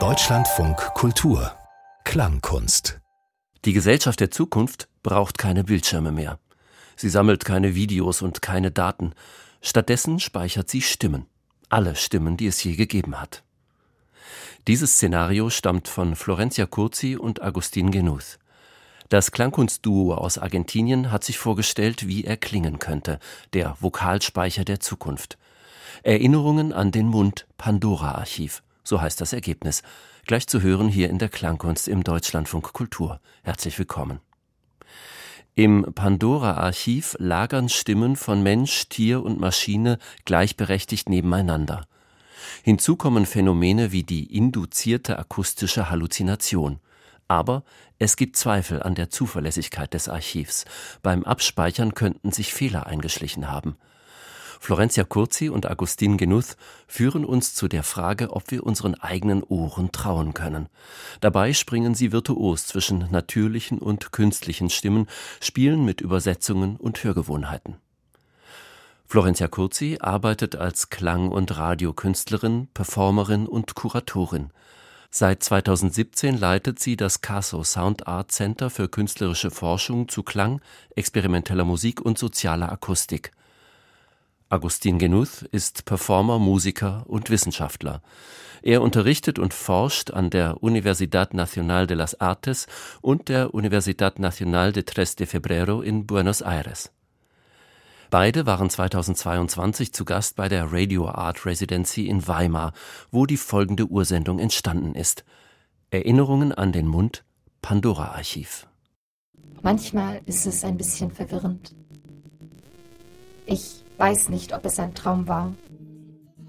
Deutschlandfunk Kultur Klangkunst Die Gesellschaft der Zukunft braucht keine Bildschirme mehr. Sie sammelt keine Videos und keine Daten. Stattdessen speichert sie Stimmen. Alle Stimmen, die es je gegeben hat. Dieses Szenario stammt von Florencia Curzi und Agustin Genuth. Das Klangkunstduo aus Argentinien hat sich vorgestellt, wie er klingen könnte, der Vokalspeicher der Zukunft. Erinnerungen an den Mund Pandora Archiv, so heißt das Ergebnis. Gleich zu hören hier in der Klangkunst im Deutschlandfunk Kultur. Herzlich willkommen. Im Pandora-Archiv lagern Stimmen von Mensch, Tier und Maschine gleichberechtigt nebeneinander. Hinzu kommen Phänomene wie die induzierte akustische Halluzination. Aber es gibt Zweifel an der Zuverlässigkeit des Archivs. Beim Abspeichern könnten sich Fehler eingeschlichen haben. Florencia Curzi und Agustin Genuth führen uns zu der Frage, ob wir unseren eigenen Ohren trauen können. Dabei springen sie virtuos zwischen natürlichen und künstlichen Stimmen, spielen mit Übersetzungen und Hörgewohnheiten. Florencia Curzi arbeitet als Klang- und Radiokünstlerin, Performerin und Kuratorin. Seit 2017 leitet sie das Caso Sound Art Center für künstlerische Forschung zu Klang, experimenteller Musik und sozialer Akustik. Agustin Genuth ist Performer, Musiker und Wissenschaftler. Er unterrichtet und forscht an der Universidad Nacional de las Artes und der Universidad Nacional de Tres de Febrero in Buenos Aires. Beide waren 2022 zu Gast bei der Radio Art Residency in Weimar, wo die folgende Ursendung entstanden ist. Erinnerungen an den Mund Pandora Archiv. Manchmal ist es ein bisschen verwirrend. Ich weiß nicht, ob es ein Traum war.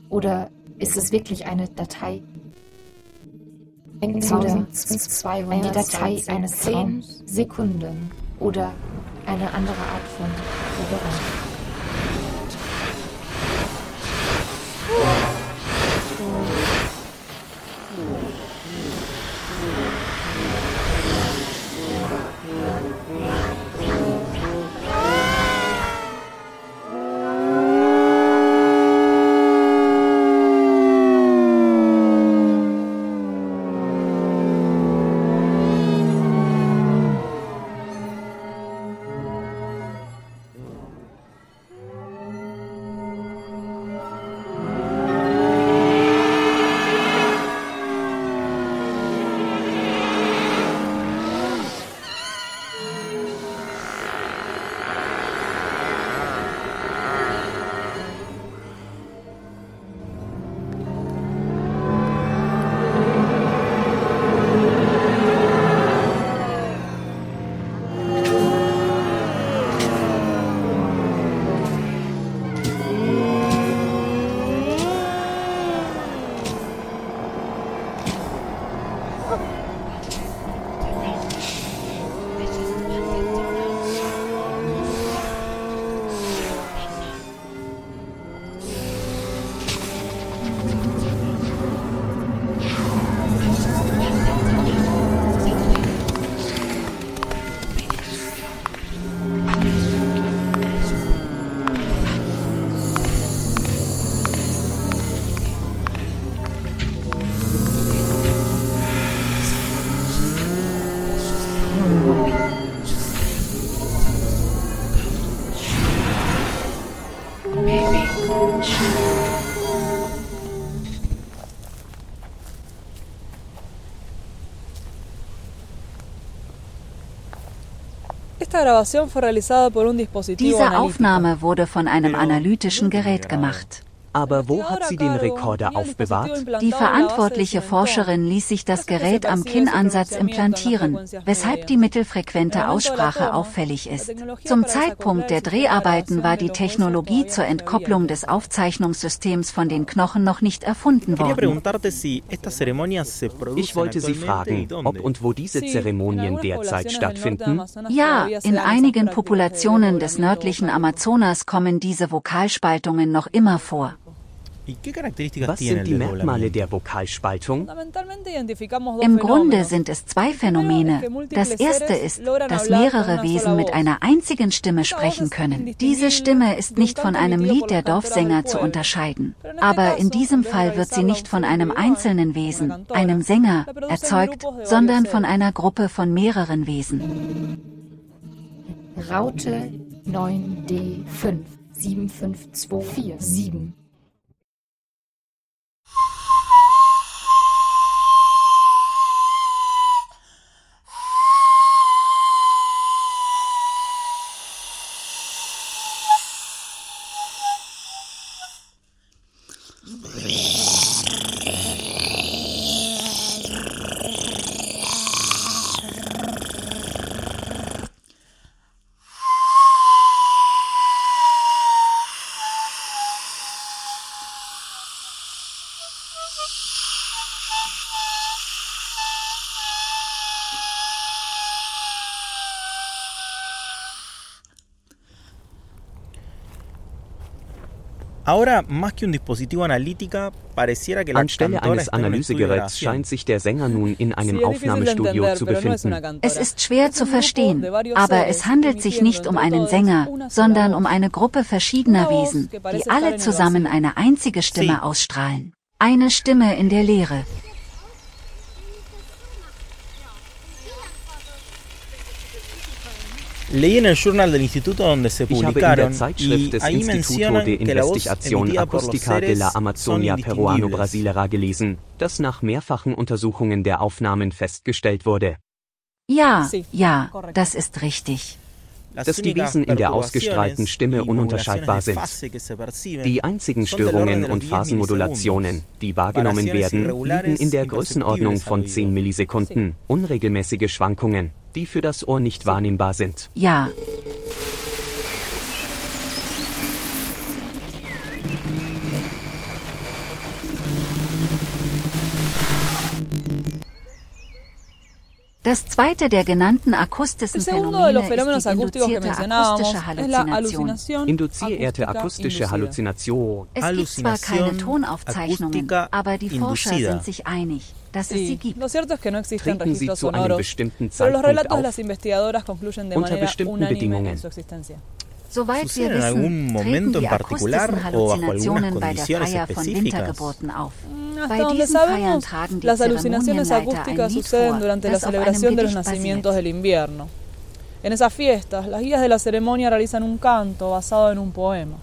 Oder ist es wirklich eine Datei? Oder die Datei eines 10 Sekunden oder eine andere Art von Verwirrung. Diese Aufnahme wurde von einem analytischen Gerät gemacht. Aber wo hat sie den Rekorder aufbewahrt? Die verantwortliche Forscherin ließ sich das Gerät am Kinnansatz implantieren, weshalb die mittelfrequente Aussprache auffällig ist. Zum Zeitpunkt der Dreharbeiten war die Technologie zur Entkopplung des Aufzeichnungssystems von den Knochen noch nicht erfunden worden. Ich wollte Sie fragen, ob und wo diese Zeremonien derzeit stattfinden. Ja, in einigen Populationen des nördlichen Amazonas kommen diese Vokalspaltungen noch immer vor. Was sind die Merkmale der Vokalspaltung? Im Grunde sind es zwei Phänomene. Das erste ist, dass mehrere Wesen mit einer einzigen Stimme sprechen können. Diese Stimme ist nicht von einem Lied der Dorfsänger zu unterscheiden. Aber in diesem Fall wird sie nicht von einem einzelnen Wesen, einem Sänger, erzeugt, sondern von einer Gruppe von mehreren Wesen. Raute 9D5 75247 Anstelle eines Analysegeräts scheint sich der Sänger nun in einem Aufnahmestudio zu befinden. Es ist schwer zu verstehen, aber es handelt sich nicht um einen Sänger, sondern um eine Gruppe verschiedener Wesen, die alle zusammen eine einzige Stimme ausstrahlen. Eine Stimme in der Leere. Leí en el journal del instituto donde se publicaron y ahí mencionan que la voz emitida por los seres de la Amazonia peruano-brasilera gelesen, das nach mehrfachen Untersuchungen der Aufnahmen festgestellt wurde. Ja, ja, das ist richtig. Dass die Wesen in der ausgestrahlten Stimme ununterscheidbar sind. Die einzigen Störungen und Phasenmodulationen, die wahrgenommen werden, liegen in der Größenordnung von 10 Millisekunden, unregelmäßige Schwankungen, die für das Ohr nicht wahrnehmbar sind. Ja. Das zweite der genannten akustischen Phänomene ist die induzierte akustische Halluzination. Induzierte akustische Halluzination. Es gibt zwar keine Tonaufzeichnungen, aber die Forscher sind sich einig, dass es sie gibt. Treten sie zu einem bestimmten Zeitpunkt auf, unter bestimmten Bedingungen. Die akustischen Halluzinationen bei der Feier von Wintergeburten auf. Bei diesen Feiern tragen die las alucinaciones acústicas suceden durante la celebración de los nacimientos del invierno. En esas fiestas, las guías de la ceremonia realizan un canto basado en un poema.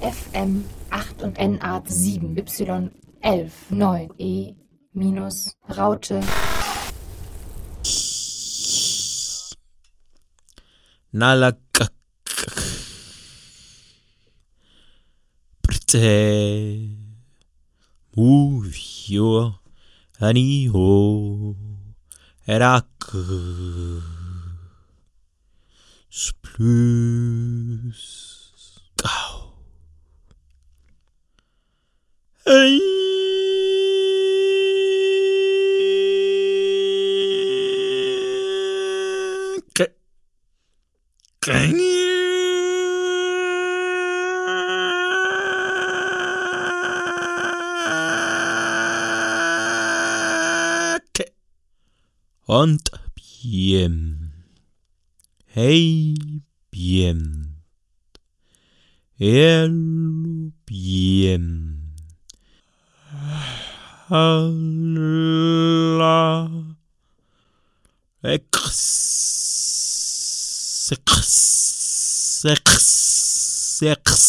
FM 8 und NA 7 Y 11 9 E minus Raute Nala prte move your anio erak. Splus. Kau hey Gau Und bien. Hey, bien. El bien. Allah. Ex. Ex. Ex. Ex.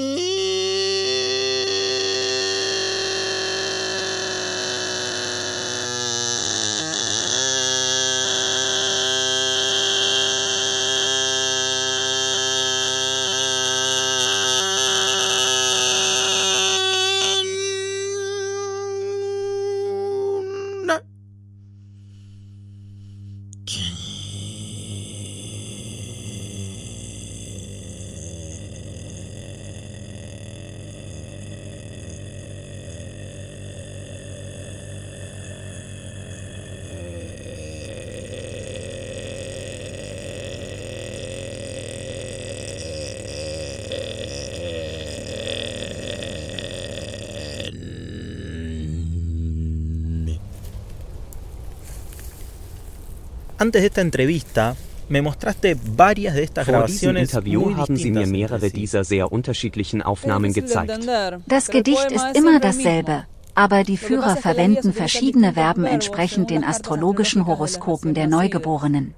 Antes de esta entrevista, me mostraste varias de estas Vor diesem Interview muy haben Sie mir mehrere dieser sehr unterschiedlichen Aufnahmen gezeigt. Das Gedicht ist immer dasselbe, aber die Führer verwenden verschiedene Verben entsprechend den astrologischen Horoskopen der Neugeborenen.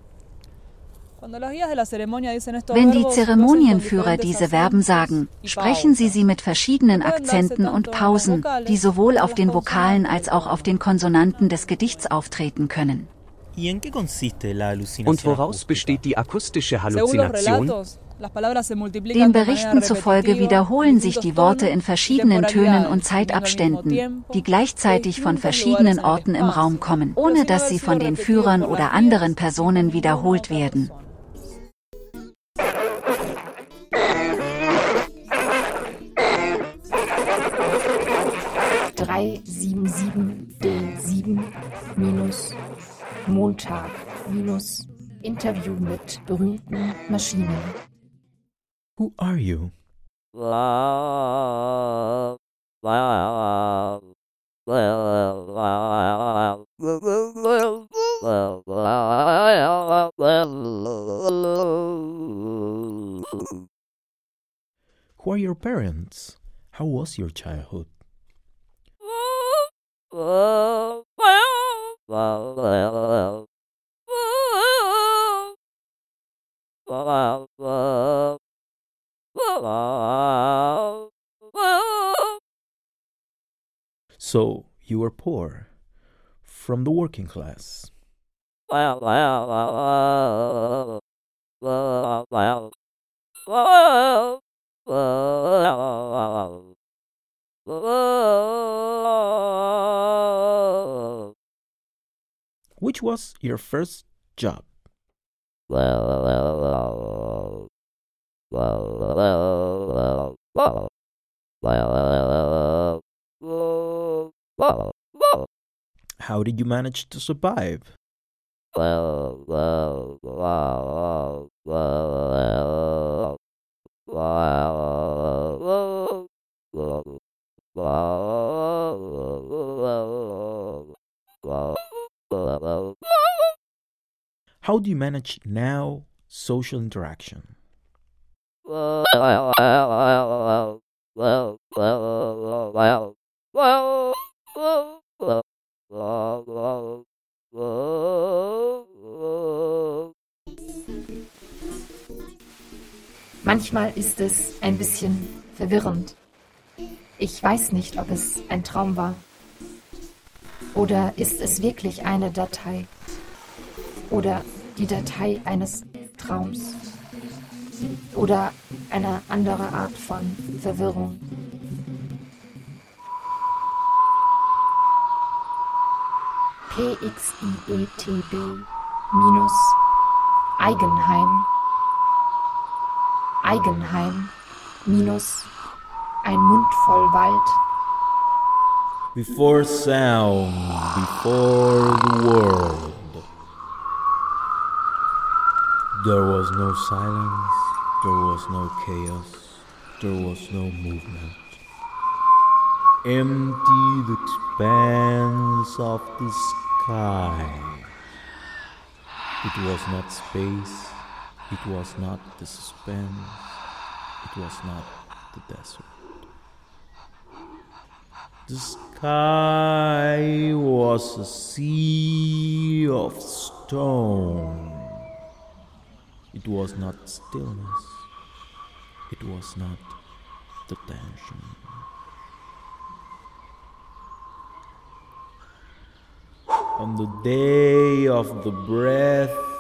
Wenn die Zeremonienführer diese Verben sagen, sprechen sie sie mit verschiedenen Akzenten und Pausen, die sowohl auf den Vokalen als auch auf den Konsonanten des Gedichts auftreten können. ¿Y en qué consiste la alucinación Und woraus besteht die akustische Halluzination? Den Berichten zufolge wiederholen sich die Worte in verschiedenen Tönen und Zeitabständen, die gleichzeitig von verschiedenen Orten im Raum kommen, ohne dass sie von den Führern oder anderen Personen wiederholt werden. drei sieben sieben D sieben minus Montag minus Interview mit berühmten Maschinen. Who are you? Who are your parents? How was your childhood? So, you were poor, from the working class. Which was your first job? How did you manage to survive? How do you manage now social interaction? Manchmal ist es ein bisschen verwirrend. Ich weiß nicht, ob es ein Traum war. Oder ist es wirklich eine Datei? Oder die Datei eines Traums? Oder eine andere Art von Verwirrung? PXIETB minus Eigenheim Eigenheim minus ein Mund voll Wald Before sound, before the world. There was no silence, there was no chaos, there was no movement. Empty the expanse of the sky. It was not space, it was not the suspense, it was not the desert. The sky was a sea of stone. It was not stillness. It was not the tension. On the day of the breath,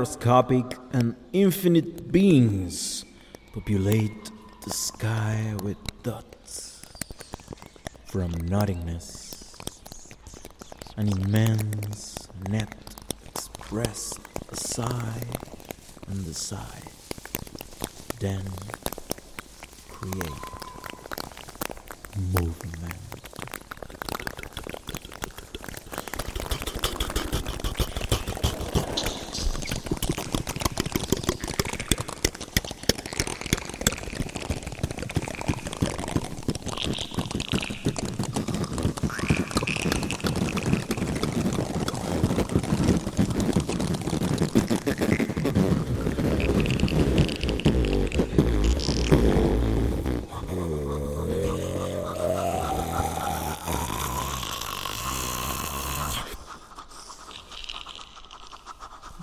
microscopic, and infinite beings populate the sky with dots. From nothingness, an immense net expressed a sigh and the sigh, then create movement.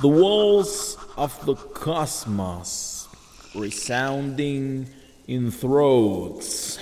The walls of the cosmos resounding in throats.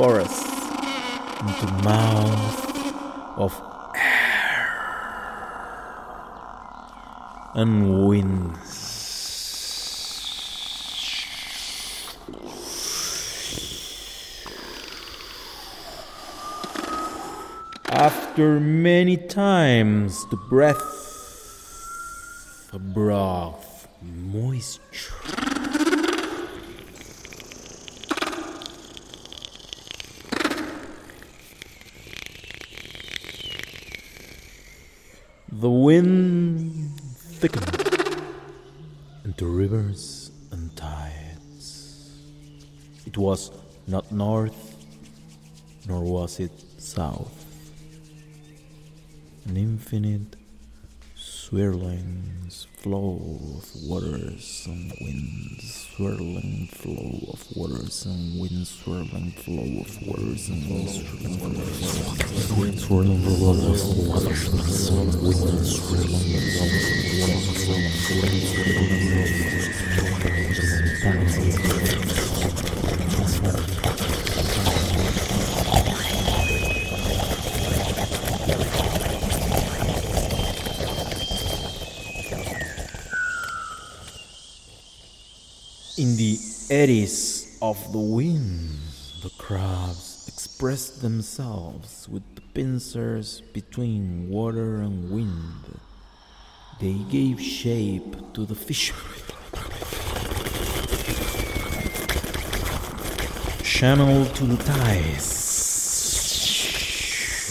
forests into mouth of air and winds. After many times the breath abroad moisture The wind thickened into rivers and tides. It was not north, nor was it south. An infinite swirling flow of waters and winds, swirling flow of waters and winds, swirling flow of waters and winds, swirling flow of waters, swirling flow of waters and winds, swirling flow of waters, In the eddies of the wind, the crabs expressed themselves with the pincers between water and wind. They gave shape to the fish. channel to the tides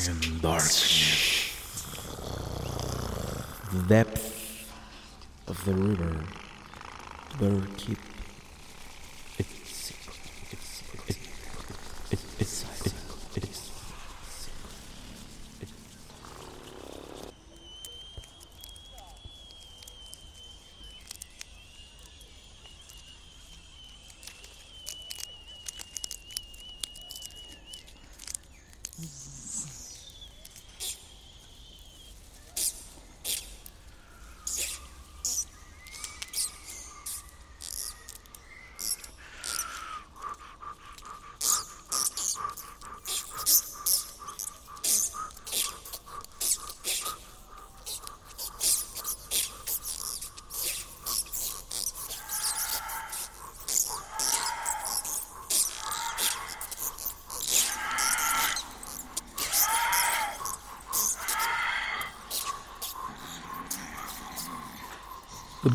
and darkness. The depth of the river, the keep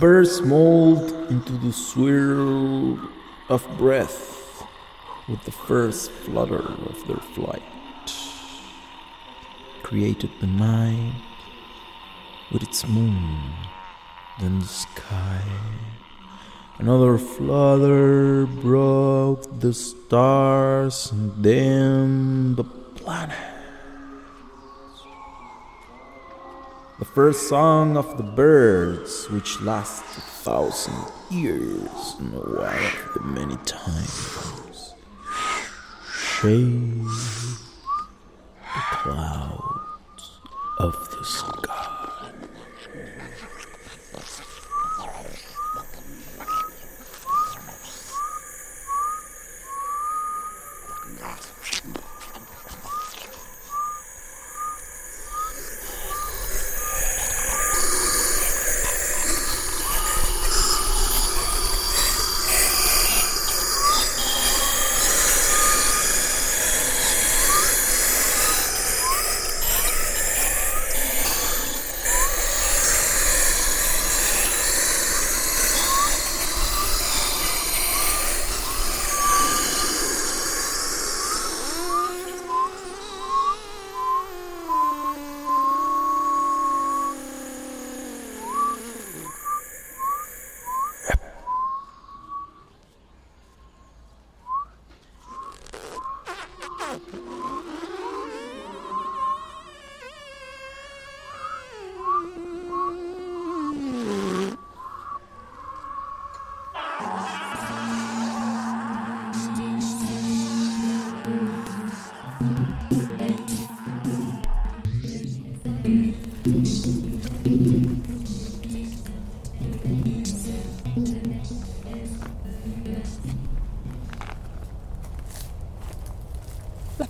Birds mold into the swirl of breath with the first flutter of their flight, created the night with its moon, then the sky. Another flutter broke the stars and then the planet. The first song of the birds, which lasts a thousand years in a while the many times, shade the clouds of the sky.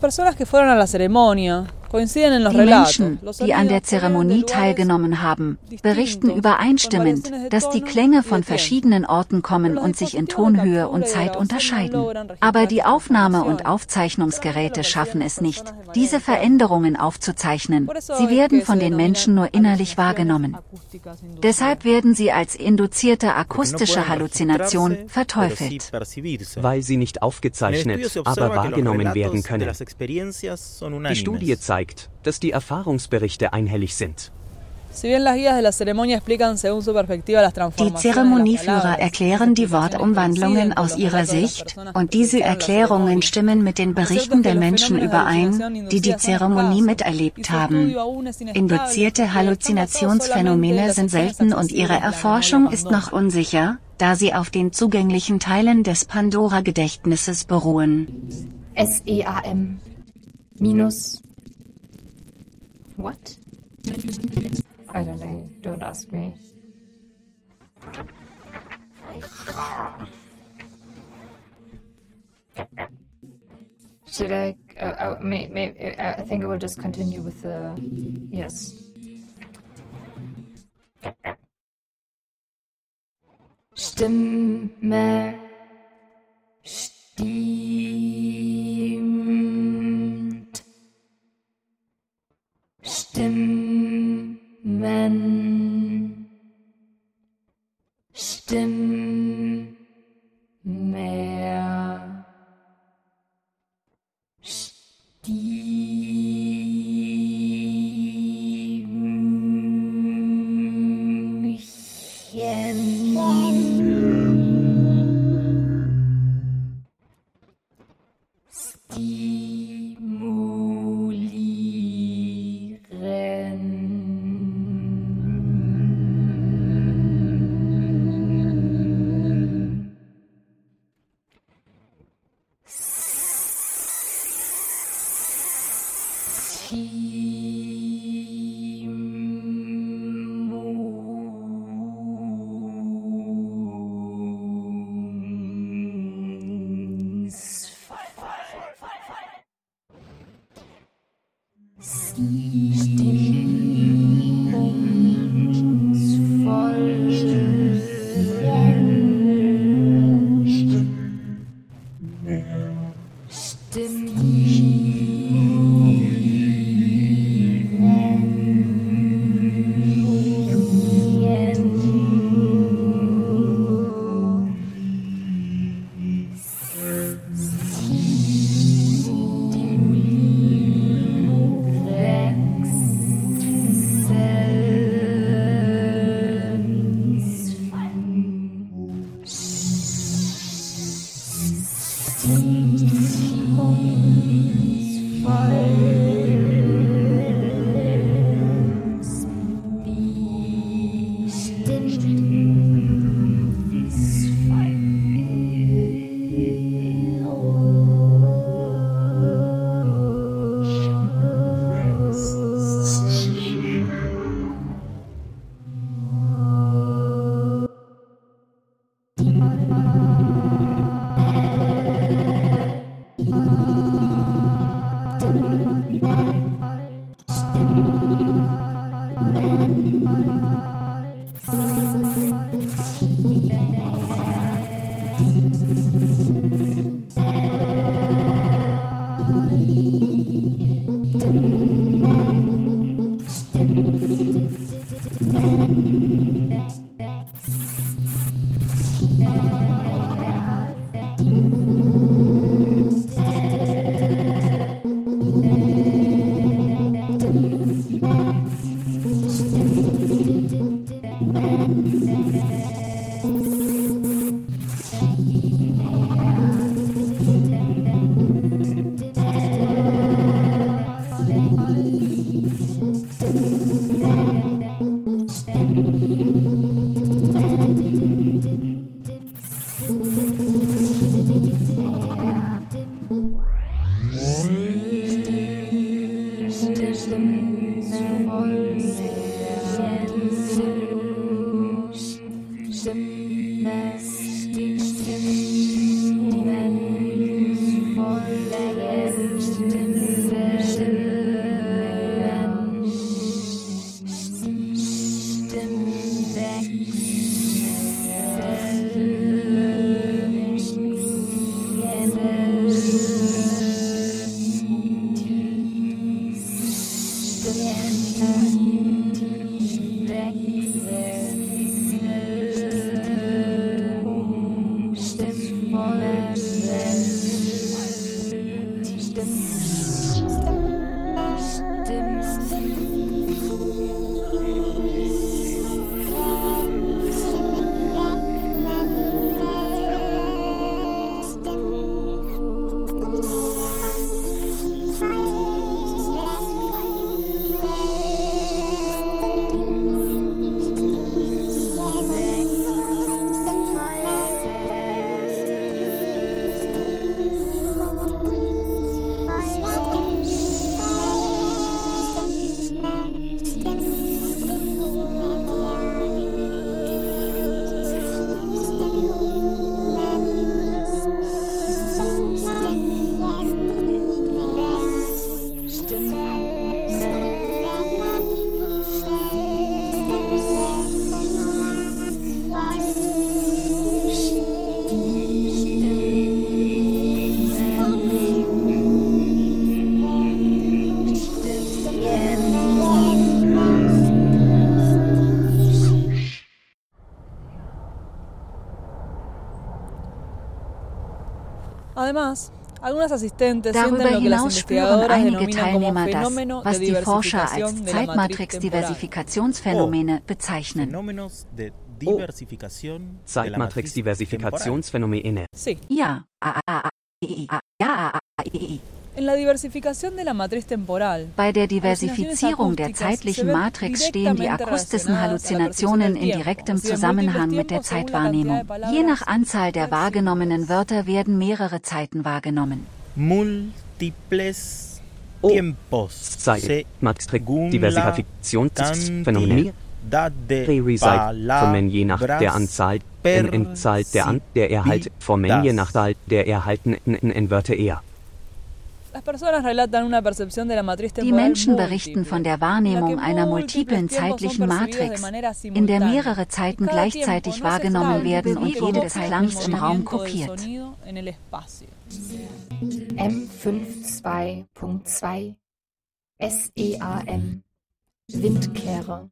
Personas que fueron a la ceremonia Die Menschen, die an der Zeremonie teilgenommen haben, berichten übereinstimmend, dass die Klänge von verschiedenen Orten kommen und sich in Tonhöhe und Zeit unterscheiden. Aber die Aufnahme- und Aufzeichnungsgeräte schaffen es nicht, diese Veränderungen aufzuzeichnen. Sie werden von den Menschen nur innerlich wahrgenommen. Deshalb werden sie als induzierte akustische Halluzination verteufelt. Weil sie nicht aufgezeichnet, aber wahrgenommen werden können. Die Studie zeigt, zeigt, dass die Erfahrungsberichte einhellig sind. Die Zeremonieführer erklären die Wortumwandlungen aus ihrer Sicht, und diese Erklärungen stimmen mit den Berichten der Menschen überein, die die Zeremonie miterlebt haben. Induzierte Halluzinationsphänomene sind selten und ihre Erforschung ist noch unsicher, da sie auf den zugänglichen Teilen des Pandora-Gedächtnisses beruhen. SEAM minus What? I don't know. Don't ask me. Should I? Uh, uh, may, may, uh, I think I will just continue with the. Yes. Stimme. Stimmt. Darüber hinaus spüren einige Teilnehmer das, was die Forscher als Zeitmatrix-Diversifikationsphänomene bezeichnen. Oh. Zeitmatrix-Diversifikationsphänomene. Ja. Ja. Bei der Diversifizierung der zeitlichen Matrix stehen die akustischen Halluzinationen in direktem Zusammenhang mit der Zeitwahrnehmung. Je nach Anzahl der wahrgenommenen Wörter werden mehrere Zeiten wahrgenommen. Múltiples tiempos Zeitmatrix-Diversifikationsphänomene Re-Recyclement je nach der Anzahl N-Zahl der, An der Erhalt Formen je nach Zahl der erhaltenen N-Wörter eher. Die Menschen berichten von der Wahrnehmung einer multiplen zeitlichen Matrix, in der mehrere Zeiten gleichzeitig wahrgenommen werden und jede des Klangs im Raum kopiert. M52.2 SEAM Windkehre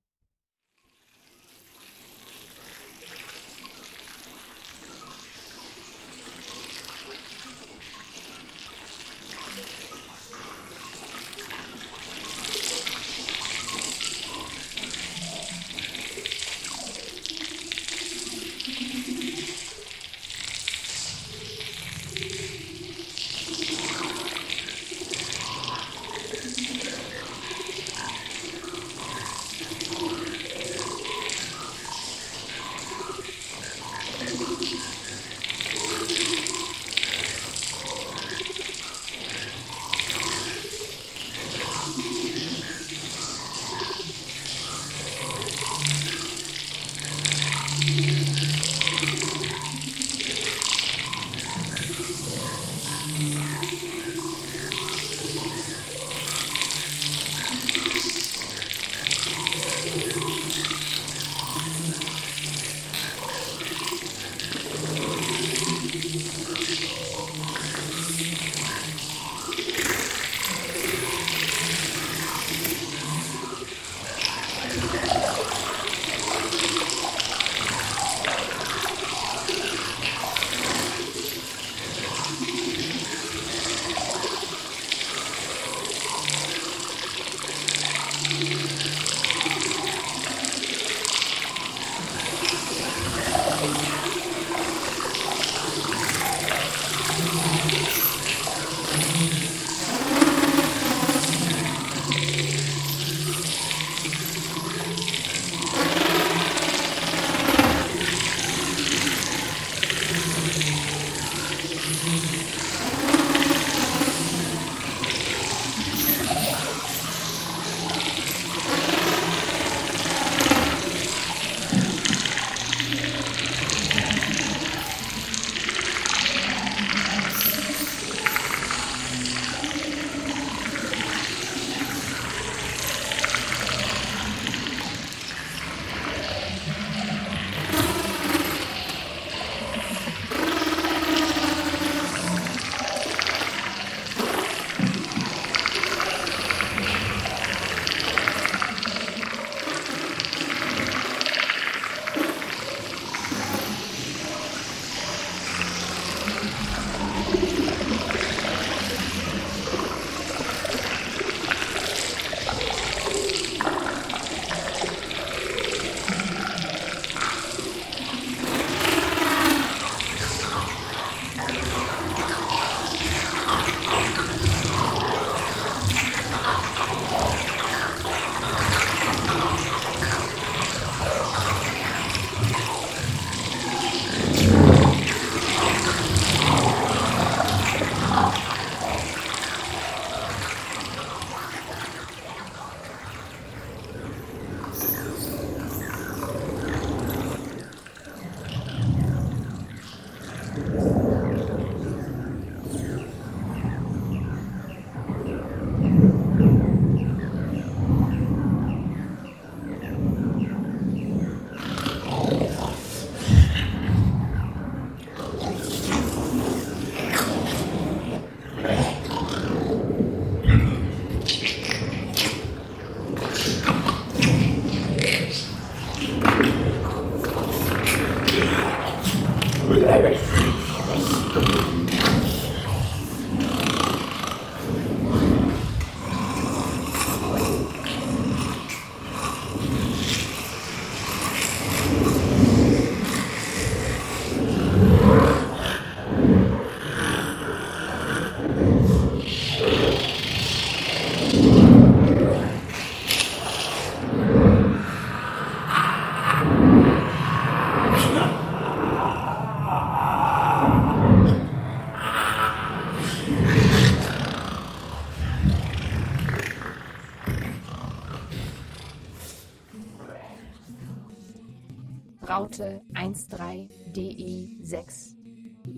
13DE6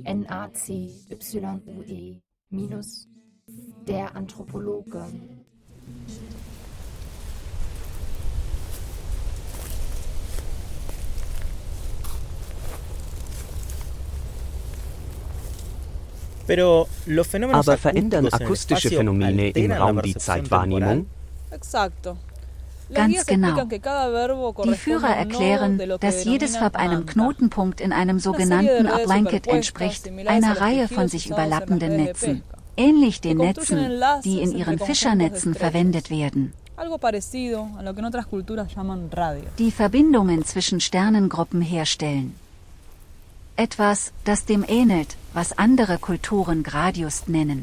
NACYUE minus der Anthropologe. Aber verändern akustische Phänomene im Raum die Zeitwahrnehmung? Ganz genau. Die Führer erklären, dass jedes Verb einem Knotenpunkt in einem sogenannten Blanket entspricht, einer Reihe von sich überlappenden Netzen, ähnlich den Netzen, die in ihren Fischernetzen verwendet werden. Die Verbindungen zwischen Sternengruppen herstellen. Etwas, das dem ähnelt, was andere Kulturen Gradius nennen.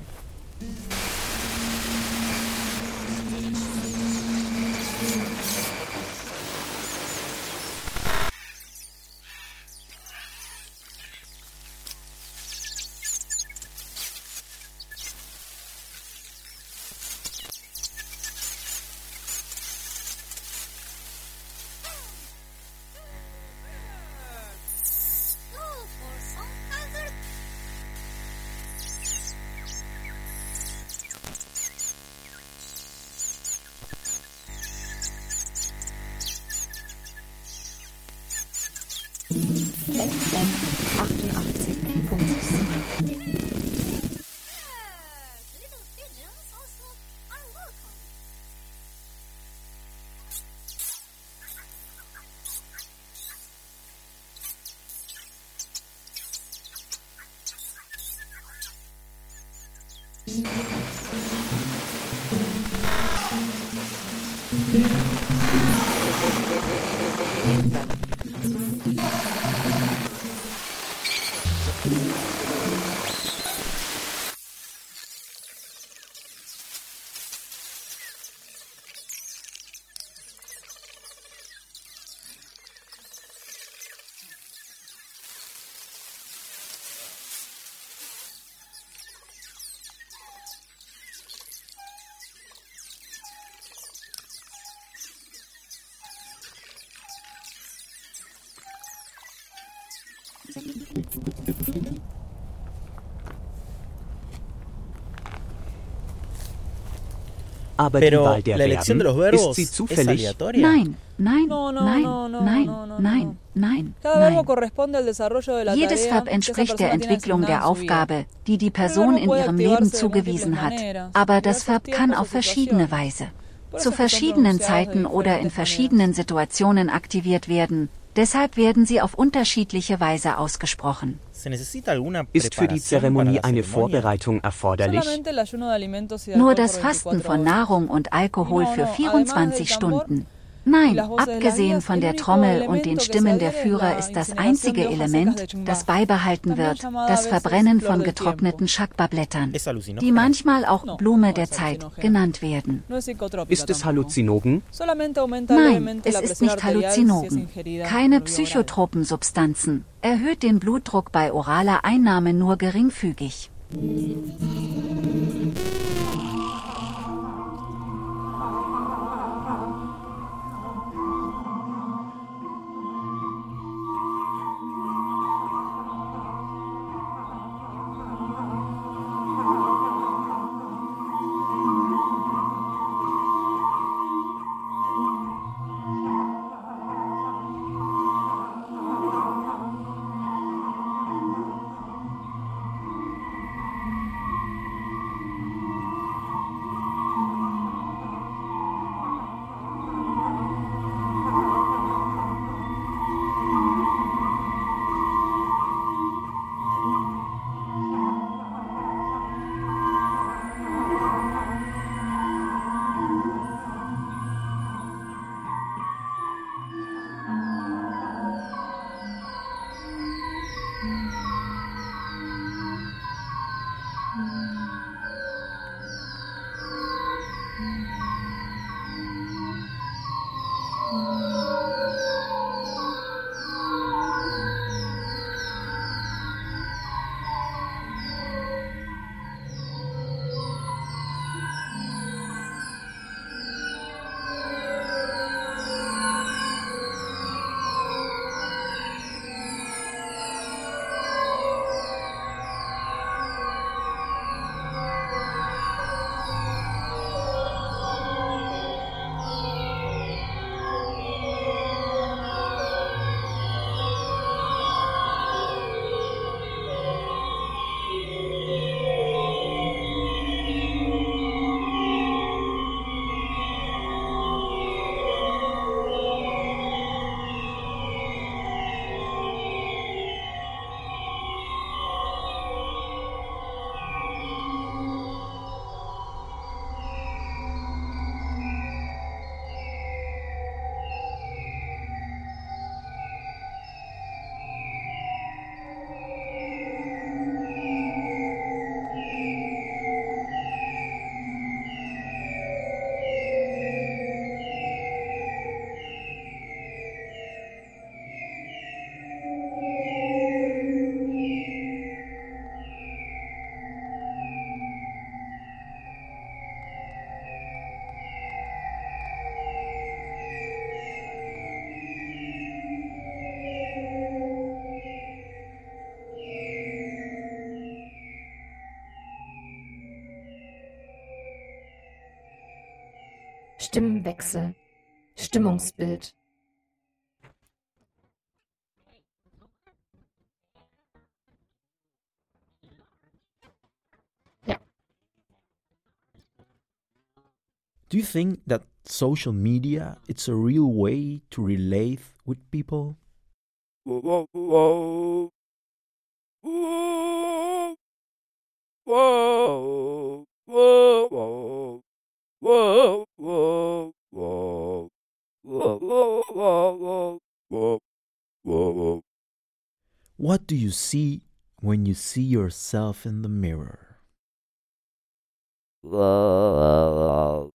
Aber die Wahl der Verben, ist sie zufällig? Nein, nein, nein, nein, nein, nein, nein. Jedes Verb entspricht der Entwicklung der Aufgabe, die die Person in ihrem Leben zugewiesen hat. Aber das Verb kann auf verschiedene Weise, zu verschiedenen Zeiten oder in verschiedenen Situationen aktiviert werden, Deshalb werden sie auf unterschiedliche Weise ausgesprochen. Ist für die Zeremonie eine Vorbereitung erforderlich? Nur das Fasten von Nahrung und Alkohol für 24 Stunden. Nein, abgesehen von der Trommel und den Stimmen der Führer ist das einzige Element, das beibehalten wird, das Verbrennen von getrockneten Schakba-Blättern, die manchmal auch Blume der Zeit genannt werden. Ist es Halluzinogen? Nein, es ist nicht Halluzinogen. Keine psychotropen Substanzen. Erhöht den Blutdruck bei oraler Einnahme nur geringfügig. Stimmwechsel, Stimmungsbild. Ja. Do you think that social media it's a real way to relate with people? Whoa, whoa, whoa, What do you see when you see yourself in the mirror? nine,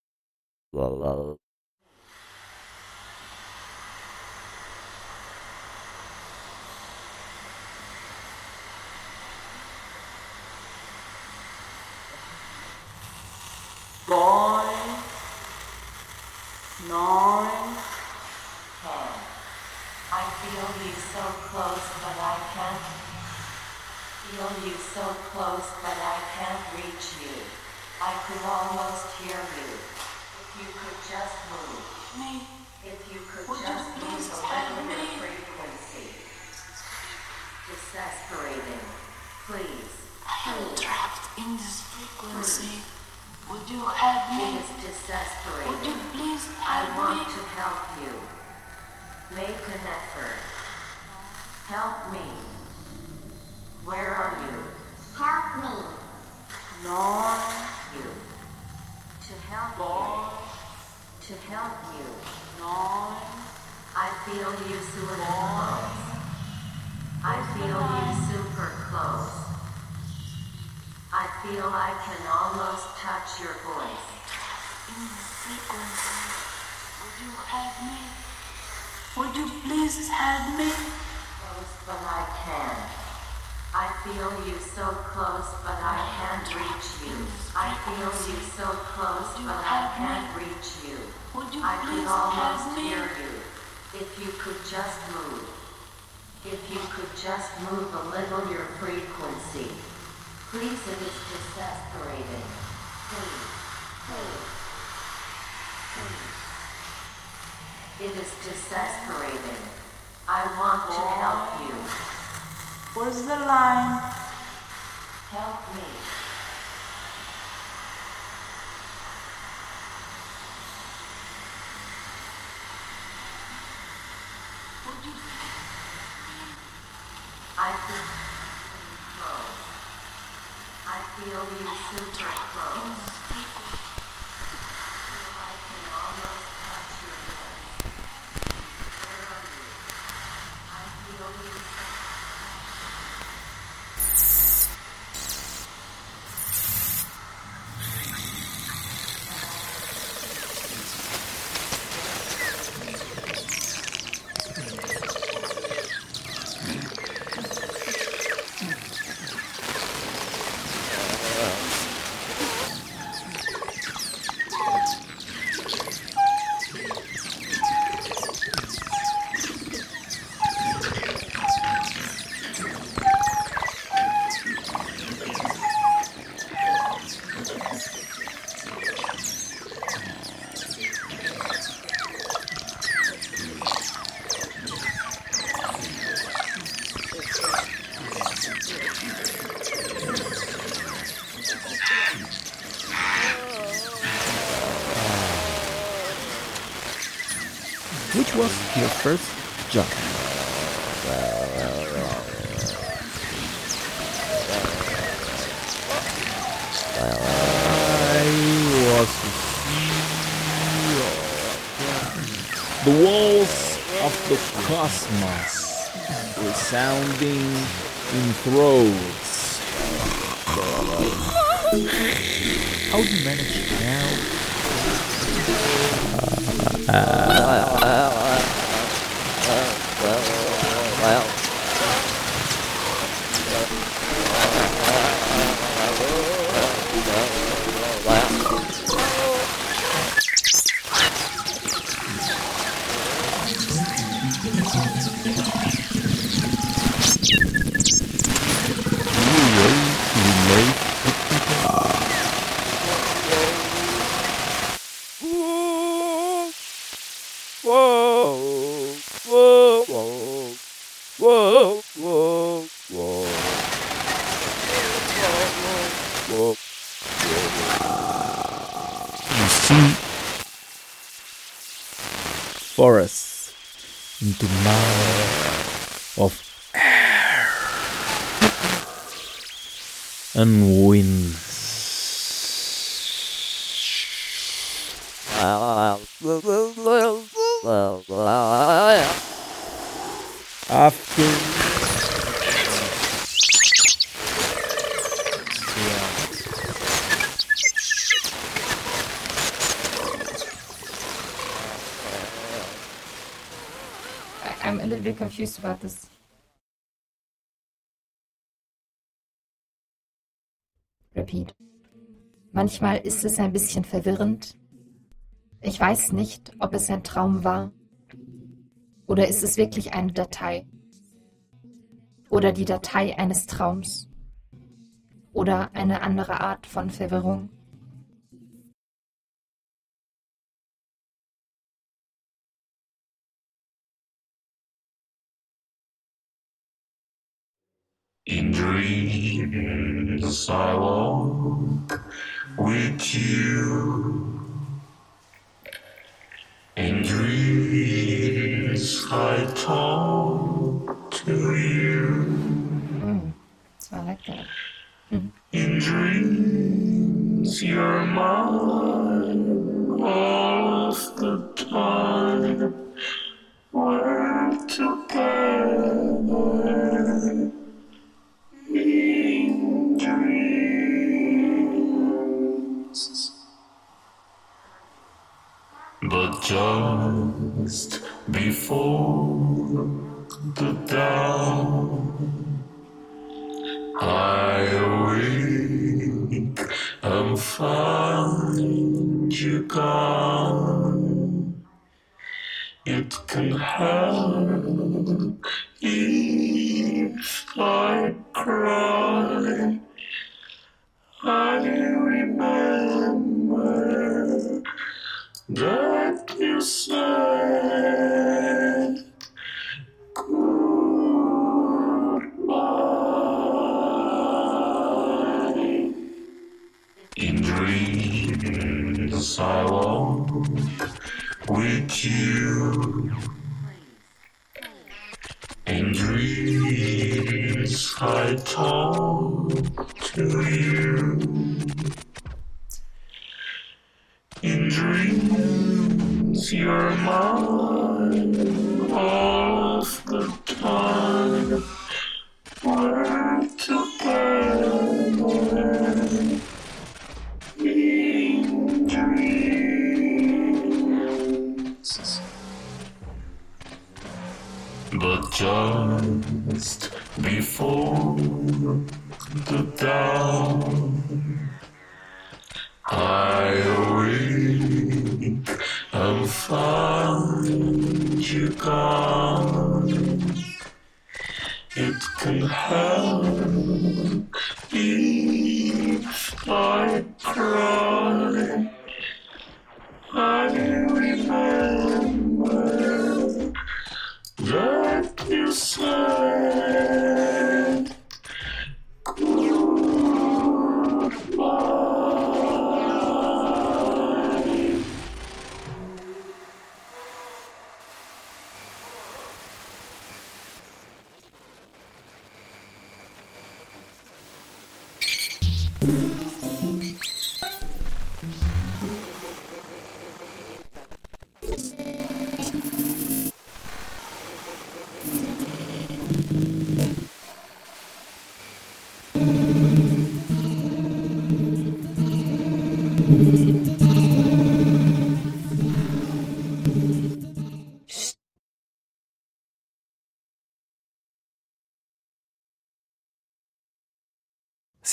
nine, ten. I feel you so close, but I can't feel you so close, but I can't reach you. I could almost hear you. If you could just move. Me. If you could Would just you move a little bit frequency. Exasperating. Please. I am trapped in this frequency. Please. Would you help me? It is disgusting. Would you please I help want me? to help you. Make an effort. Help me. Where are you? Help me. Lord, you. To help Lord. you. To help you. Lord. I feel you super close. I feel you super close. I feel I can almost touch your voice. In the frequency. Would you help me? Would you please help me? Close, but I can't. I feel you so close, but I can't reach you. I feel you so close, but I can't reach you. Would you I could almost hear you. If you could just move. If you could just move a little your frequency. Please, it is exasperating. Please, please, please. It is exasperating. I want to help you. Where's the line? Help me. Cosmos resounding in throats. How do you manage it now? New forests into mouth of air and winds. After Bit confused about this. Repeat. Manchmal ist es ein bisschen verwirrend. Ich weiß nicht, ob es ein Traum war. Oder ist es wirklich eine Datei? Oder die Datei eines Traums? Oder eine andere Art von Verwirrung? In dreams I walk with you. In dreams I talk to you. Mm, I like that. Mm. In dreams you're mine all of the time.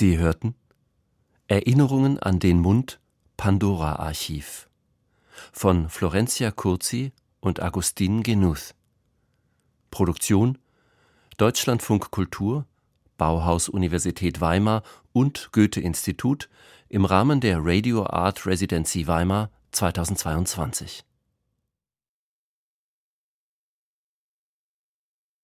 Sie hörten Erinnerungen an den Mund Pandora Archiv von Florencia Curzi und Agustin Genuth. Produktion Deutschlandfunk Kultur, Bauhaus Universität Weimar und Goethe-Institut im Rahmen der Radio Art Residency Weimar 2022